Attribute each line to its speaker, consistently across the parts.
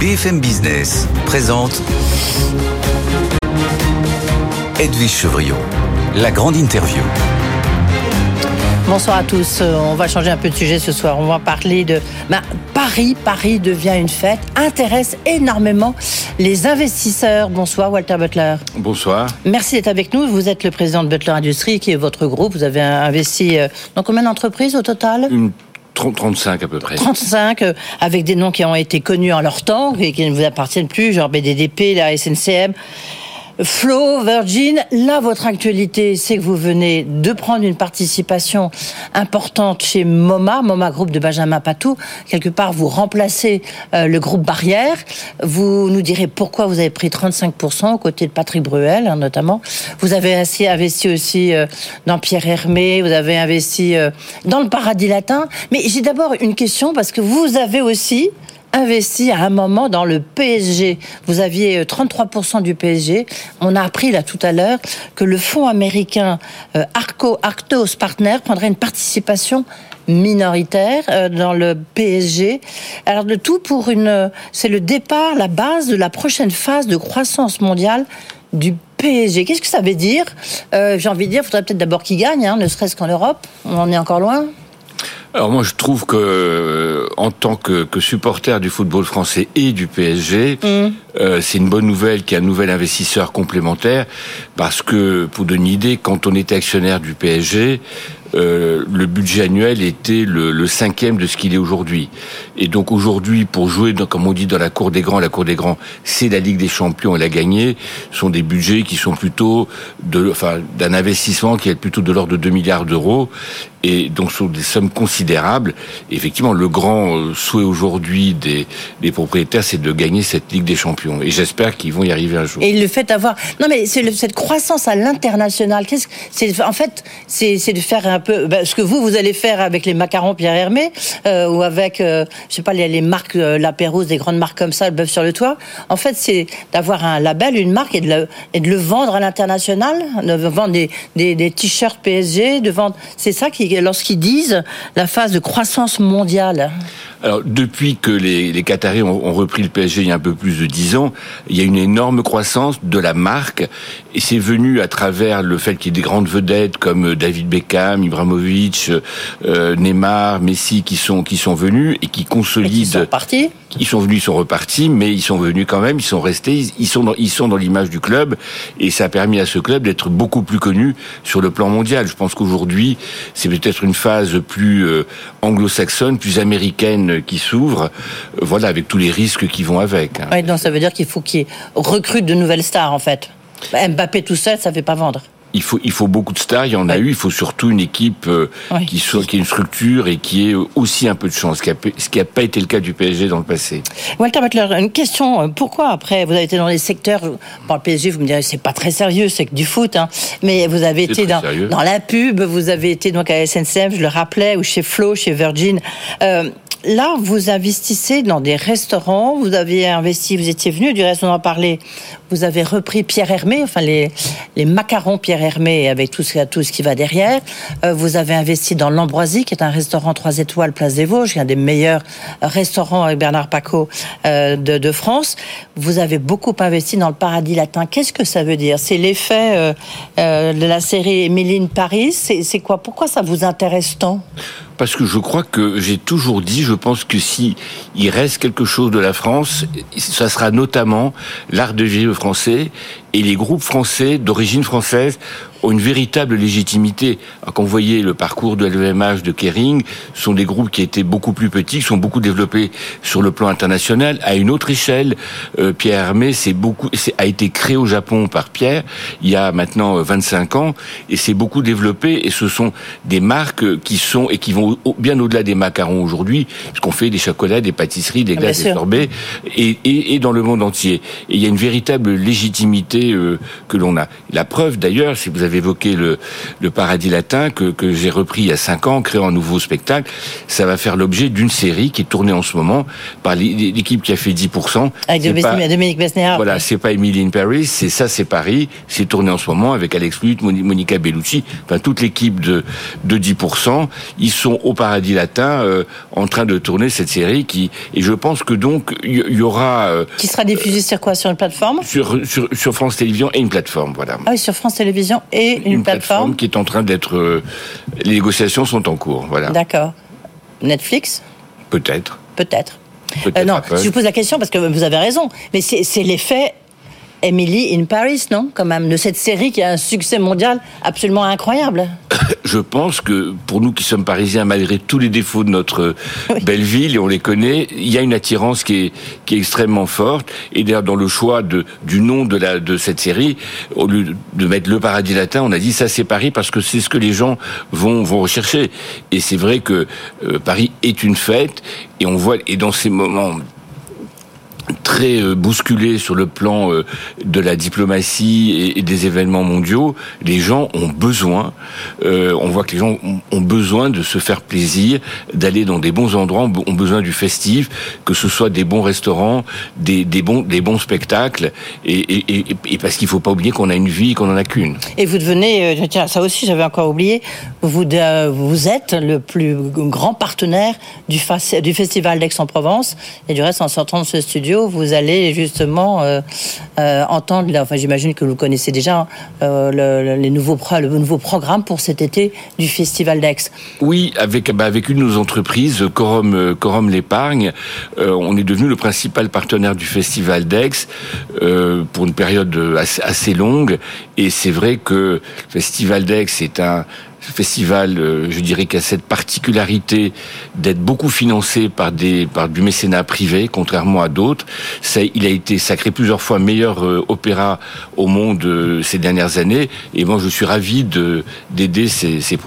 Speaker 1: BFM Business présente Edwige Chevriot, la grande interview.
Speaker 2: Bonsoir à tous. Euh, on va changer un peu de sujet ce soir. On va parler de ben, Paris. Paris devient une fête, intéresse énormément les investisseurs. Bonsoir Walter Butler.
Speaker 3: Bonsoir.
Speaker 2: Merci d'être avec nous. Vous êtes le président de Butler Industries, qui est votre groupe. Vous avez investi euh, dans combien d'entreprises au total?
Speaker 3: 35 à peu près.
Speaker 2: 35, euh, avec des noms qui ont été connus en leur temps et qui ne vous appartiennent plus, genre BDDP, la SNCM. Flo, Virgin, là, votre actualité, c'est que vous venez de prendre une participation importante chez MoMA, MoMA Groupe de Benjamin Patou. Quelque part, vous remplacez euh, le groupe Barrière. Vous nous direz pourquoi vous avez pris 35% aux côtés de Patrick Bruel, hein, notamment. Vous avez investi aussi euh, dans Pierre Hermé, vous avez investi euh, dans le Paradis Latin. Mais j'ai d'abord une question parce que vous avez aussi investi à un moment dans le PSG. Vous aviez 33% euh, du PSG. On a appris là tout à l'heure que le fonds américain euh, Arco Arctos Partner prendrait une participation minoritaire euh, dans le PSG. Alors de tout pour une, c'est le départ, la base de la prochaine phase de croissance mondiale du PSG. Qu'est-ce que ça veut dire? J'ai envie de dire, il faudrait peut-être d'abord qu'il gagne, hein, ne serait-ce qu'en Europe. On en est encore loin.
Speaker 3: Alors moi je trouve que en tant que, supporter du football français et du PSG, mm. Euh, c'est une bonne nouvelle qu'il y ait un nouvel investisseur complémentaire parce que pour donner une idée, quand on était actionnaire du PSG, euh, le budget annuel était le, cinquième de ce qu'il est aujourd'hui. Et donc aujourd'hui, pour jouer, comme on dit dans la cour des grands, la cour des grands, c'est la Ligue des Champions et la gagner, sont des budgets qui sont plutôt d'un investissement qui est plutôt de l'ordre de 2 milliards d'euros. Et donc sont des sommes considérables. effectivement, le grand euh, souhait aujourd'hui des propriétaires, c'est de gagner cette Ligue des Champions. Et j'espère qu'ils vont y arriver un jour.
Speaker 2: Et le fait d'avoir, non mais c'est cette croissance à l'international. C'est en fait, c'est de faire un peu ben, ce que vous vous allez faire avec les macarons Pierre Hermé euh, ou avec euh, je sais pas les, marques euh, La Pérouse, des grandes marques comme ça, le bœuf sur le toit. En fait, c'est d'avoir un label, une marque et de le, vendre à l'international, de vendre des, des t-shirts PSG, de vendre. C'est ça qui lorsqu'ils disent la phase de croissance mondiale.
Speaker 3: Alors, depuis que les, les Qataris ont, ont, repris le PSG il y a un peu plus de dix ans, il y a une énorme croissance de la marque, et c'est venu à travers le fait qu'il y ait des grandes vedettes comme David Beckham, Ibrahimovic, euh, Neymar, Messi qui sont qui sont venus et qui consolident. Et qui
Speaker 2: sont partis
Speaker 3: ils sont venus, ils sont repartis, mais ils sont venus quand même, ils sont restés, ils sont dans, ils sont dans l'image du club, et ça a permis à ce club d'être beaucoup plus connu sur le plan mondial. Je pense qu'aujourd'hui, c'est peut-être une phase plus euh, anglo-saxonne, plus américaine qui s'ouvre, voilà, avec tous les risques qui vont avec.
Speaker 2: Hein. Oui, donc ça veut dire qu'il faut qu'ils recrutent de nouvelles stars, en fait. Mbappé tout seul, ça ne fait pas vendre
Speaker 3: il faut, il faut beaucoup de stars, il y en a eu, il faut surtout une équipe euh, qui, soit, qui ait une structure et qui ait aussi un peu de chance, ce qui n'a pas été le cas du PSG dans le passé.
Speaker 2: Walter Butler, une question, euh, pourquoi après, vous avez été dans les secteurs, par le PSG, vous me direz, c'est pas très sérieux, c'est que du foot, hein, mais vous avez été dans, dans, la pub, vous avez été donc à SNCF, je le rappelais, ou chez Flo, chez Virgin. Euh, là, vous investissez dans des restaurants, vous avez investi, vous étiez venu, du reste on en parlait, vous avez repris Pierre Hermé, enfin les, macarons Pierre Hermé avec tout ce, qui va derrière. Euh, vous avez investi dans l'Ambroisie, qui est un restaurant 3 étoiles Place des Vosges, un des meilleurs restaurants avec Bernard Paco euh, de, France. Vous avez beaucoup investi dans le paradis latin. Qu'est-ce que ça veut dire? C'est l'effet euh, de la série Émiline Paris? C'est quoi? Pourquoi ça vous intéresse tant?
Speaker 3: Parce que je crois que j'ai toujours dit, je pense que si il reste quelque chose de la France, ça sera notamment l'art de vivre français et les groupes français d'origine française ont une véritable légitimité. quand vous voyez le parcours de LVMH, de Kering, sont des groupes qui étaient beaucoup plus petits, qui sont beaucoup développés sur le plan international, à une autre échelle. Euh, Pierre Hermé, c'est beaucoup, a été créé au Japon par Pierre il y a maintenant 25 euh, ans, et c'est beaucoup développé. Et ce sont des marques qui sont et qui vont bien au-delà des macarons aujourd'hui, puisqu'on fait des chocolats, des pâtisseries, des ah, glaces, des sorbets, et, et, et dans le monde entier. Et il y a une véritable légitimité euh, que l'on a. La preuve d'ailleurs, si vous avez évoqué le, le paradis latin que, que j'ai repris il y a cinq ans, créant un nouveau spectacle, ça va faire l'objet d'une série qui est tournée en ce moment par l'équipe qui a fait 10%.
Speaker 2: Avec pas, Dominique Besnéard.
Speaker 3: Voilà, c'est pas Emily in Paris, c'est ça, c'est Paris. C'est tourné en ce moment avec Alex Lutte, Monica Bellucci, enfin toute l'équipe de, de 10%. Ils sont au paradis latin euh, en train de tourner cette série qui, et je pense que donc il y, aura...
Speaker 2: Euh, qui sera diffusée sur quoi? Sur une plateforme?
Speaker 3: sur, sur, sur, France Télévisions et une plateforme, voilà.
Speaker 2: Ah oui, sur France Télévisions et une,
Speaker 3: une
Speaker 2: plateforme.
Speaker 3: qui est en train d'être... Euh, les négociations sont en cours, voilà.
Speaker 2: D'accord. Netflix
Speaker 3: Peut-être.
Speaker 2: Peut-être. Euh, non, je vous pose la question parce que vous avez raison, mais c'est l'effet Emily in Paris, non? Quand même, de cette série qui a un succès mondial absolument incroyable.
Speaker 3: Je pense que pour nous qui sommes parisiens, malgré tous les défauts de notre belle ville, et on les connaît, il y a une attirance qui est, qui est extrêmement forte. Et d'ailleurs, dans le choix de, du nom de, la, de cette série, au lieu de mettre le paradis latin, on a dit ça c'est Paris parce que c'est ce que les gens vont, vont rechercher. Et c'est vrai que euh, Paris est une fête, et on voit, et dans ces moments très euh, bousculé sur le plan euh, de la diplomatie et des événements mondiaux, les gens ont besoin, euh, on voit que les gens ont besoin de se faire plaisir, d'aller dans des bons endroits, ont besoin du festif, que ce soit des bons restaurants, des, bons, spectacles, et, parce qu'il faut pas oublier qu'on a une vie, qu'on en a qu'une.
Speaker 2: Et vous devenez, tiens, ça aussi j'avais encore oublié, vous, êtes le plus grand partenaire du Festival d'Aix-en-Provence, et du reste en sortant de ce studio, vous allez justement euh, euh, entendre, enfin j'imagine que vous connaissez déjà euh, le, les nouveaux, le nouveau programme pour cet été du Festival d'Aix.
Speaker 3: Oui, avec, bah, une de nos entreprises, Corum, Corum l'épargne, on est devenu le principal partenaire du Festival d'Aix pour une période assez, assez longue. Et c'est vrai que le Festival d'Aix est un festival, euh, je dirais, a cette particularité d'être beaucoup financé par des par du mécénat privé, contrairement à d'autres. Il a été sacré plusieurs fois meilleur euh, opéra au monde euh, ces dernières années, et moi je suis ravi de d'aider ces, ces,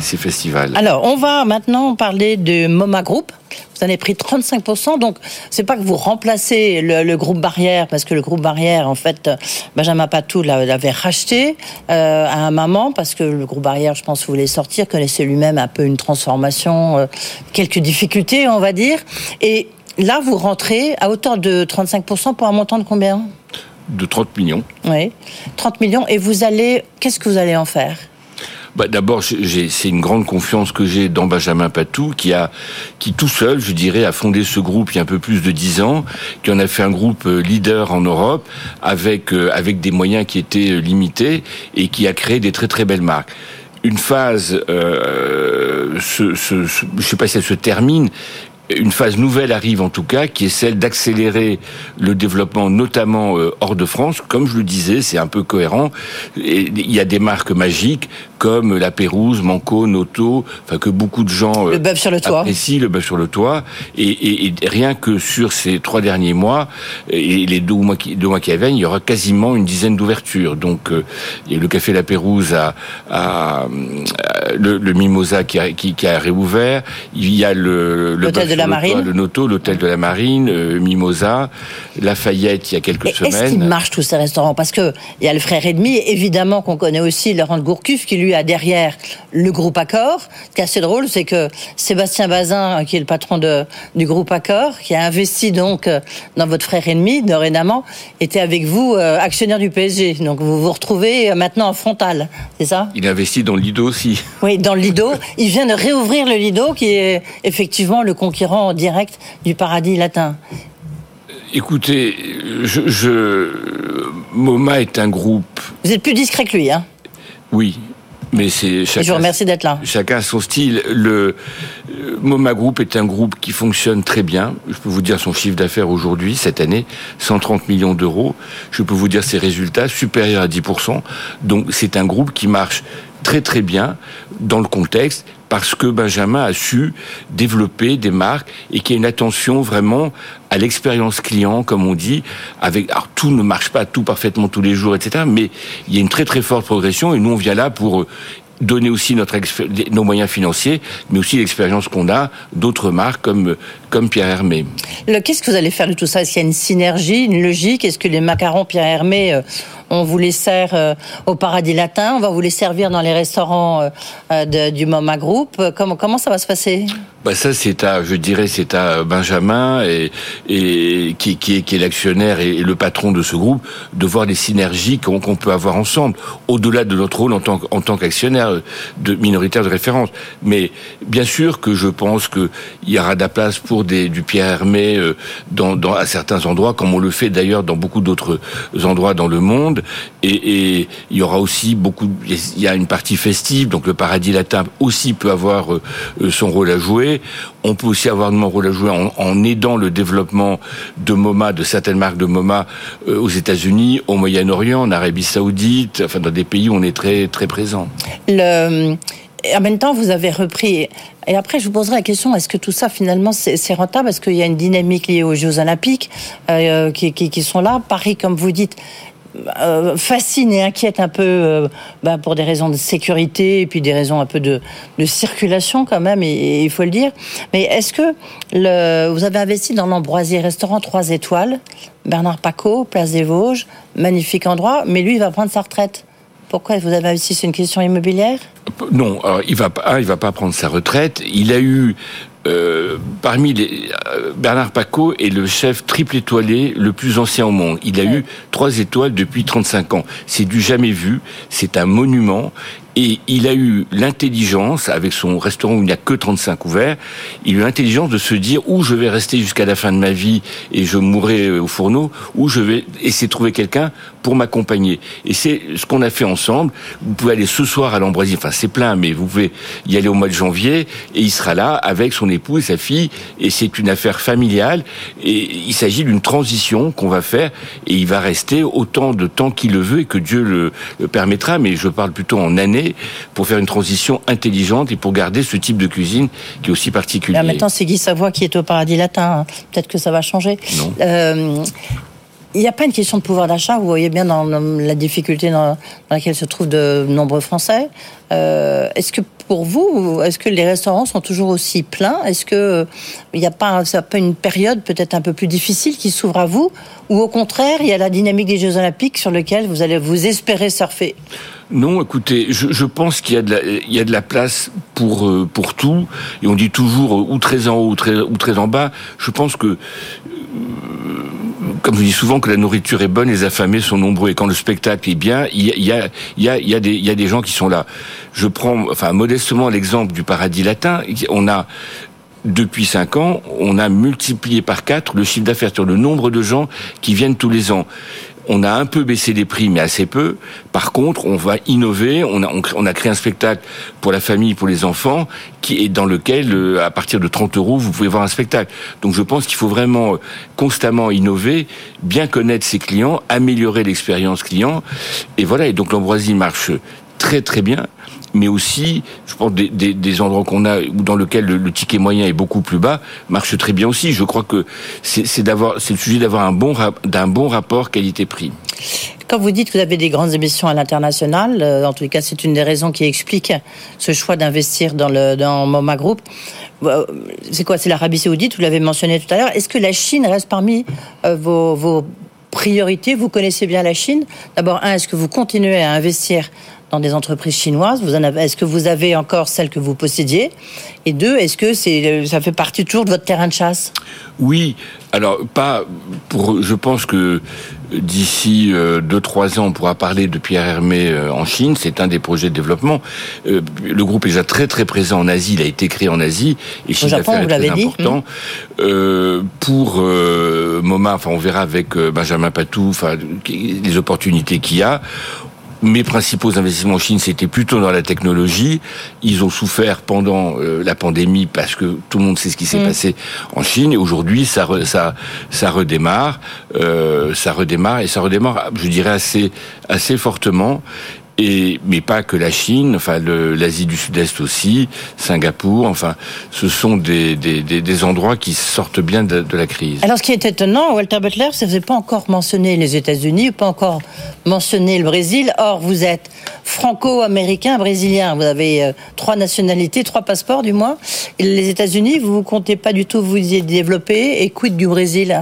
Speaker 3: ces, festivals.
Speaker 2: Alors, on va maintenant parler de MoMA Group. Vous en avez pris 35%, donc c'est pas que vous remplacez le, groupe Barrière, parce que le groupe Barrière, en fait, Benjamin Patou l'avait racheté euh, à un moment, parce que le groupe Barrière, je pense, voulait sortir, connaissait lui-même un peu une transformation, euh, quelques difficultés, on va dire. Et là, vous rentrez à hauteur de 35% pour un montant de combien?
Speaker 3: De 30 millions.
Speaker 2: Oui, 30 millions. Et vous allez, qu'est-ce que vous allez en faire?
Speaker 3: Bah, D'abord, c'est une grande confiance que j'ai dans Benjamin Patou, qui a, qui tout seul, je dirais, a fondé ce groupe il y a un peu plus de dix ans, qui en a fait un groupe euh, leader en Europe, avec euh, avec des moyens qui étaient euh, limités et qui a créé des très très belles marques. Une phase, je sais pas si elle se termine, une phase nouvelle arrive en tout cas, qui est celle d'accélérer le développement, notamment euh, hors de France. Comme je le disais, c'est un peu cohérent. Et il y a des marques magiques comme la Pérouse, Manco, Noto, enfin que beaucoup de gens
Speaker 2: le bœuf sur le toit.
Speaker 3: apprécient, le bœuf sur le toit. Et, et, rien que sur ces trois derniers mois et les deux mois qui, deux mois qui viennent, il y aura quasiment une dizaine d'ouvertures. Donc euh, il y a le café La Pérouse à, à, le, Mimosa qui a, qui, qui a réouvert. Il y a le,
Speaker 2: le la Marine.
Speaker 3: le Noto, l'hôtel de la Marine, euh, Mimosa, Lafayette il y a quelques semaines.
Speaker 2: Est-ce qu'ils marchent tous ces restaurants? Parce que il y a le frère et demi, évidemment qu'on connaît aussi Laurent de Gourcuff qui lui a derrière le groupe Accor. Ce qui est assez drôle, c'est que Sébastien Bazin, qui est le patron de, du groupe Accor, qui a investi donc euh, dans votre frère et demi, dorénavant, était avec vous euh, actionnaire du PSG. Donc vous vous retrouvez maintenant en frontal, c'est ça?
Speaker 3: Il investit dans le Lido aussi.
Speaker 2: Oui, dans le Lido. il vient de réouvrir le Lido, qui est effectivement le concurrent en direct du paradis latin
Speaker 3: Écoutez, je, MoMA est un groupe.
Speaker 2: Vous êtes plus discret que lui, hein
Speaker 3: Oui, mais c'est
Speaker 2: chacun. Je vous remercie d'être là.
Speaker 3: Chacun son style. Le MoMA Group est un groupe qui fonctionne très bien. Je peux vous dire son chiffre d'affaires aujourd'hui, cette année, 130 millions d'euros. Je peux vous dire ses résultats supérieurs à 10 Donc c'est un groupe qui marche très très bien dans le contexte parce que Benjamin a su développer des marques et qu'il y a une attention vraiment à l'expérience client, comme on dit. Avec, alors tout ne marche pas tout parfaitement tous les jours, etc. Mais il y a une très très forte progression et nous on vient là pour donner aussi notre nos moyens financiers, mais aussi l'expérience qu'on a d'autres marques comme comme Pierre Hermé.
Speaker 2: Qu'est-ce que vous allez faire de tout ça? Est-ce qu'il y a une synergie, une logique? Est-ce que les macarons Pierre Hermé euh, on vous les sert euh, au Paradis Latin, on va vous les servir dans les restaurants euh, du MoMA Group. Comment, ça va se passer?
Speaker 3: Bah ça c'est à, je dirais, c'est à Benjamin qui, est, l'actionnaire et, le patron de ce groupe de voir les synergies qu'on peut avoir ensemble, au-delà de notre rôle en tant, qu'actionnaire de minoritaire de référence. Mais bien sûr que je pense qu'il y aura de la place pour du Pierre Hermé euh, à certains endroits, comme on le fait d'ailleurs dans beaucoup d'autres endroits dans le monde. Et, il y aura aussi beaucoup, il y a une partie festive, donc le Paradis Latin aussi peut avoir euh, son rôle à jouer. On peut aussi avoir un rôle à jouer en, aidant le développement de MoMA, de certaines marques de MoMA euh, aux États-Unis, au Moyen-Orient, en Arabie Saoudite, enfin dans des pays où on est très très présent.
Speaker 2: En même temps, vous avez repris. Et après, je vous poserai la question est-ce que tout ça, finalement, c'est rentable? Parce qu'il y a une dynamique liée aux Jeux Olympiques euh, qui, sont là. Paris, comme vous dites, euh, fascine et inquiète un peu euh, bah, pour des raisons de sécurité et puis des raisons un peu de, circulation quand même, et, il faut le dire. Mais est-ce que vous avez investi dans l'Ambroisier Restaurant 3 étoiles, Bernard Paco, Place des Vosges, magnifique endroit, mais lui, il va prendre sa retraite. Pourquoi vous avez investi? C'est une question immobilière?
Speaker 3: Non, il va pas. Il va pas prendre sa retraite. Il a eu euh, parmi les, euh, Bernard Paco est le chef triple étoilé le plus ancien au monde. Il a eu trois étoiles depuis 35 ans. C'est du jamais vu. C'est un monument. Et il a eu l'intelligence, avec son restaurant où il n'y a que 35 ouverts, il a eu l'intelligence de se dire où je vais rester jusqu'à la fin de ma vie et je mourrai euh, au fourneau, où je vais essayer de trouver quelqu'un pour m'accompagner. Et c'est ce qu'on a fait ensemble. Vous pouvez aller ce soir à l'Ambroisie, enfin c'est plein, mais vous pouvez y aller au mois de janvier et il sera là avec son époux et sa fille et c'est une affaire familiale et il s'agit d'une transition qu'on va faire et il va rester autant de temps qu'il le veut et que Dieu le, le permettra, mais je parle plutôt en années pour faire une transition intelligente et pour garder ce type de cuisine qui est aussi particulier.
Speaker 2: maintenant, c'est Guy Savoie qui est au paradis latin. Hein. Peut-être que ça va changer.
Speaker 3: Non. Euh,
Speaker 2: il n'y a pas une question de pouvoir d'achat. Vous voyez bien dans la difficulté dans, laquelle se trouvent de nombreux Français. Euh, est-ce que pour vous, est-ce que les restaurants sont toujours aussi pleins? Est-ce que il n'y a pas, pas une période peut-être un peu plus difficile qui s'ouvre à vous, ou au contraire, il y a la dynamique des Jeux Olympiques sur lequel vous allez vous espérer surfer?
Speaker 3: Non, écoutez, je, pense qu'il y a de la, place pour euh, pour tout, et on dit toujours euh, ou très en haut ou très ou très en bas. Je pense que comme je dis souvent, que la nourriture est bonne, les affamés sont nombreux. Et quand le spectacle est bien, il y a, il y a, il y a, des, il y a des gens qui sont là. Je prends, enfin, modestement l'exemple du paradis latin. On a depuis cinq ans, on a multiplié par quatre le chiffre d'affaires sur le nombre de gens qui viennent tous les ans. On a un peu baissé les prix, mais assez peu. Par contre, on va innover. On a, on, a créé un spectacle pour la famille, pour les enfants, qui est dans lequel, euh, à partir de 30 euros, vous pouvez voir un spectacle. Donc, je pense qu'il faut vraiment euh, constamment innover, bien connaître ses clients, améliorer l'expérience client. Et voilà. Et donc, l'ambroisie marche très très bien mais aussi, je pense, des, endroits qu'on a dans lequel le, ticket moyen est beaucoup plus bas, marche très bien aussi. Je crois que c'est le sujet d'avoir un bon rapport qualité-prix.
Speaker 2: Quand vous dites que vous avez des grandes émissions à l'international, euh, en tout cas, c'est une des raisons qui explique ce choix d'investir dans le dans MoMA Group. Euh, c'est quoi C'est l'Arabie Saoudite, vous l'avez mentionné tout à l'heure. Est-ce que la Chine reste parmi euh, vos, vos priorités? Vous connaissez bien la Chine. D'abord, un, est-ce que vous continuez à investir dans des entreprises chinoises Vous en avez, est-ce que vous avez encore celles que vous possédiez? Et deux, est-ce que c'est, ça fait partie toujours de votre terrain de chasse?
Speaker 3: Oui. Alors, pas pour. Je pense que d'ici euh, deux trois ans, on pourra parler de Pierre Hermé euh, en Chine. C'est un des projets de développement. Euh, le groupe est déjà très très présent en Asie. Il a été créé en Asie
Speaker 2: et Chine Japon, est très important.
Speaker 3: Mmh. pour MoMA, enfin, on verra avec Benjamin Patou, enfin, les opportunités qu'il y a mes principaux investissements en Chine, c'était plutôt dans la technologie. Ils ont souffert pendant euh, la pandémie parce que tout le monde sait ce qui s'est mm. passé en Chine. Et aujourd'hui, ça, ça, ça redémarre, euh, ça redémarre et ça redémarre, je dirais assez, assez fortement. Mais pas que la Chine, enfin l'Asie du Sud-Est aussi, Singapour, enfin, ce sont des, des, endroits qui sortent bien de, la crise.
Speaker 2: Alors, ce qui est étonnant, Walter Butler, que vous n'avez pas encore mentionné les États-Unis, pas encore mentionné le Brésil. Or, vous êtes franco-américain, brésilien. Vous avez euh, trois nationalités, trois passeports du moins. Les États-Unis, vous ne comptez pas du tout vous y développer. Et quid du Brésil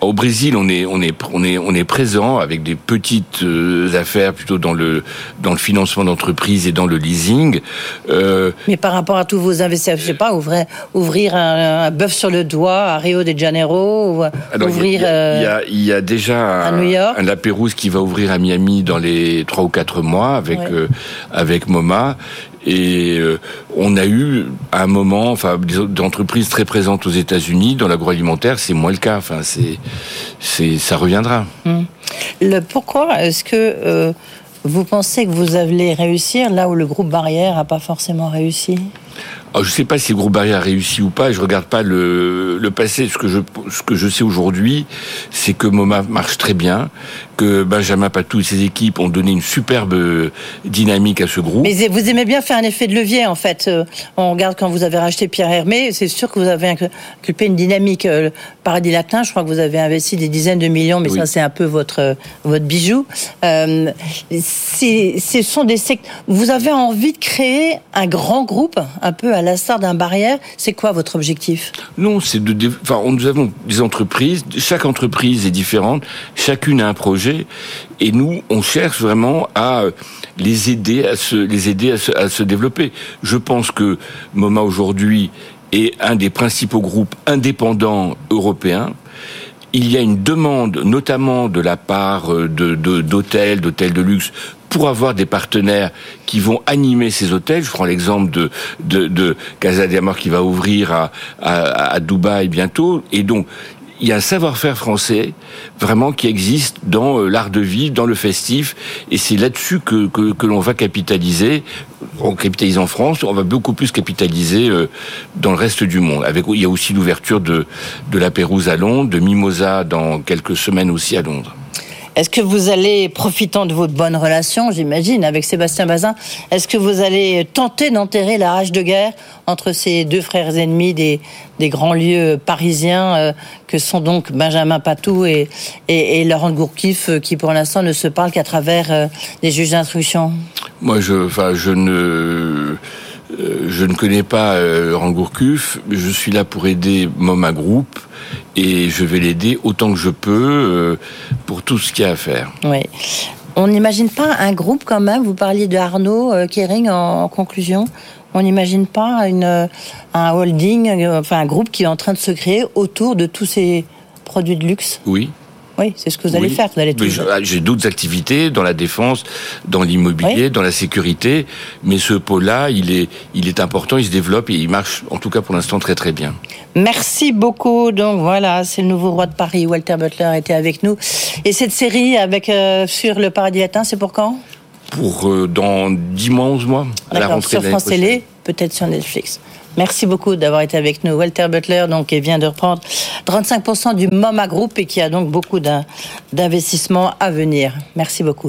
Speaker 3: au Brésil, on est on est on est on est présent avec des petites euh, affaires plutôt dans le dans le financement d'entreprises et dans le leasing.
Speaker 2: Euh, Mais par rapport à tous vos investissements, je sais pas, ouvrir ouvrir un, bœuf sur le doigt à Rio de Janeiro, ou ouvrir.
Speaker 3: Il y, a, il y a déjà
Speaker 2: à New York.
Speaker 3: un, un qui va ouvrir à Miami dans les trois ou quatre mois avec euh, avec MoMA. Et euh, on a eu à un moment, enfin, des entreprises très présentes aux États-Unis dans l'agroalimentaire, c'est moins le cas. Enfin, c'est, ça reviendra.
Speaker 2: Le pourquoi est-ce que euh, vous pensez que vous allez réussir là où le groupe Barrière n'a pas forcément réussi?
Speaker 3: Je ne sais pas si le groupe Barrière a réussi ou pas. Je regarde pas le, le passé. Ce que je, ce que je sais aujourd'hui, c'est que MoMA marche très bien, que Benjamin Patou et ses équipes ont donné une superbe dynamique à ce groupe.
Speaker 2: Mais vous aimez bien faire un effet de levier, en fait. Euh, on regarde quand vous avez racheté Pierre Hermé, c'est sûr que vous avez inculpé une dynamique. Euh, le Paradis Latin, je crois que vous avez investi des dizaines de millions, mais ça, c'est un peu votre, votre bijou. Euh, ce sont des secteurs. Vous avez envie de créer un grand groupe, un peu à l'instar d'un barrière. C'est quoi votre objectif?
Speaker 3: Non, c'est de. Enfin, nous avons des entreprises. Chaque entreprise est différente. Chacune a un projet, et nous, on cherche vraiment à les aider à se, les aider à se, développer. Je pense que MoMA aujourd'hui est un des principaux groupes indépendants européens il y a une demande, notamment de la part euh, de, d'hôtels, d'hôtels de luxe, pour avoir des partenaires qui vont animer ces hôtels. Je prends l'exemple de, de, de Casa de Amor qui va ouvrir à, à, à Dubaï bientôt. Et donc, il y a un savoir-faire français vraiment qui existe dans euh, l'art de vivre, dans le festif, et c'est là-dessus que, que, que l'on va capitaliser. On capitalise en France, on va beaucoup plus capitaliser euh, dans le reste du monde. Avec, il y a aussi l'ouverture de, de la Pérouse à Londres, de Mimosa dans quelques semaines aussi à Londres.
Speaker 2: Est-ce que vous allez, profitant de votre bonne relation, j'imagine, avec Sébastien Bazin, est-ce que vous allez tenter d'enterrer la rage de guerre entre ces deux frères ennemis des, grands lieux parisiens euh, que sont donc Benjamin Patou et, Laurent Gourkif, euh, qui pour l'instant ne se parlent qu'à travers euh, des juges d'instruction?
Speaker 3: Moi, je ne... Je ne connais pas Laurent Gourcuff, je suis là pour aider Moma Group et je vais l'aider autant que je peux pour tout ce qu'il y a à faire.
Speaker 2: Oui. On n'imagine pas un groupe quand même, vous parliez de Arnaud Kering en conclusion, on n'imagine pas une, un holding, enfin un groupe qui est en train de se créer autour de tous ces produits de luxe?
Speaker 3: Oui.
Speaker 2: Oui, c'est ce que vous allez faire. Vous allez
Speaker 3: ah, J'ai d'autres activités dans la défense, dans l'immobilier, dans la sécurité, mais ce pôle-là, il est, il est important, il se développe et il marche, en tout cas pour l'instant, très très bien.
Speaker 2: Merci beaucoup. Donc voilà, c'est le nouveau roi de Paris. Walter Butler était avec nous. Et cette série avec euh, sur le paradis latin, c'est pour quand?
Speaker 3: Pour euh, dans 10 mois, 11 mois,
Speaker 2: à la rentrée sur France Télé, peut-être sur Netflix. Merci beaucoup d'avoir été avec nous. Walter Butler, donc, vient de reprendre 35% du MoMA Group et qui a donc beaucoup d'investissements à venir. Merci beaucoup.